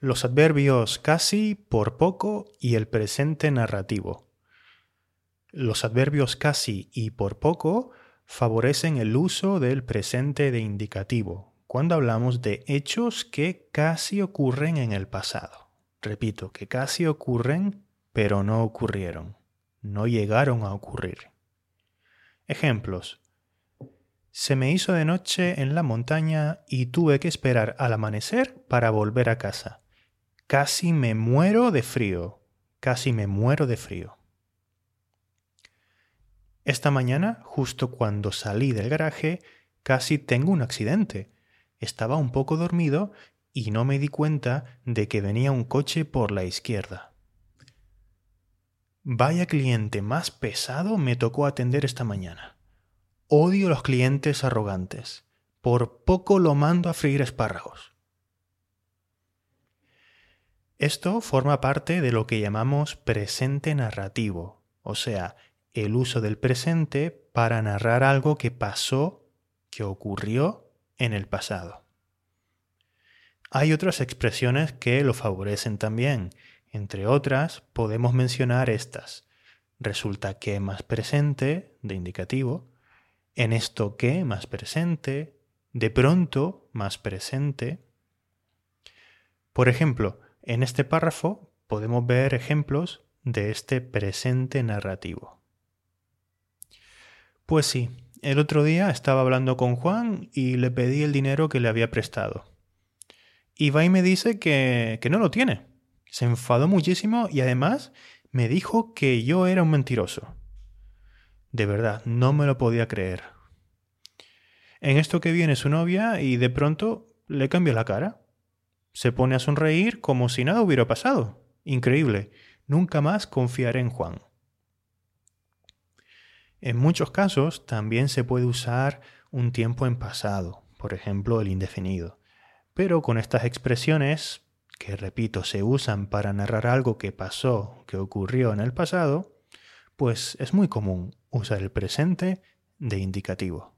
Los adverbios casi, por poco y el presente narrativo. Los adverbios casi y por poco favorecen el uso del presente de indicativo cuando hablamos de hechos que casi ocurren en el pasado. Repito, que casi ocurren, pero no ocurrieron, no llegaron a ocurrir. Ejemplos. Se me hizo de noche en la montaña y tuve que esperar al amanecer para volver a casa. Casi me muero de frío. Casi me muero de frío. Esta mañana, justo cuando salí del garaje, casi tengo un accidente. Estaba un poco dormido y no me di cuenta de que venía un coche por la izquierda. Vaya cliente más pesado me tocó atender esta mañana. Odio los clientes arrogantes. Por poco lo mando a freír espárragos. Esto forma parte de lo que llamamos presente narrativo, o sea, el uso del presente para narrar algo que pasó, que ocurrió en el pasado. Hay otras expresiones que lo favorecen también. Entre otras, podemos mencionar estas. Resulta que más presente, de indicativo, en esto que más presente, de pronto más presente. Por ejemplo, en este párrafo podemos ver ejemplos de este presente narrativo. Pues sí, el otro día estaba hablando con Juan y le pedí el dinero que le había prestado. Y va y me dice que, que no lo tiene. Se enfadó muchísimo y además me dijo que yo era un mentiroso. De verdad, no me lo podía creer. En esto que viene su novia y de pronto le cambia la cara. Se pone a sonreír como si nada hubiera pasado. Increíble. Nunca más confiaré en Juan. En muchos casos también se puede usar un tiempo en pasado, por ejemplo el indefinido. Pero con estas expresiones, que repito, se usan para narrar algo que pasó, que ocurrió en el pasado, pues es muy común usar el presente de indicativo.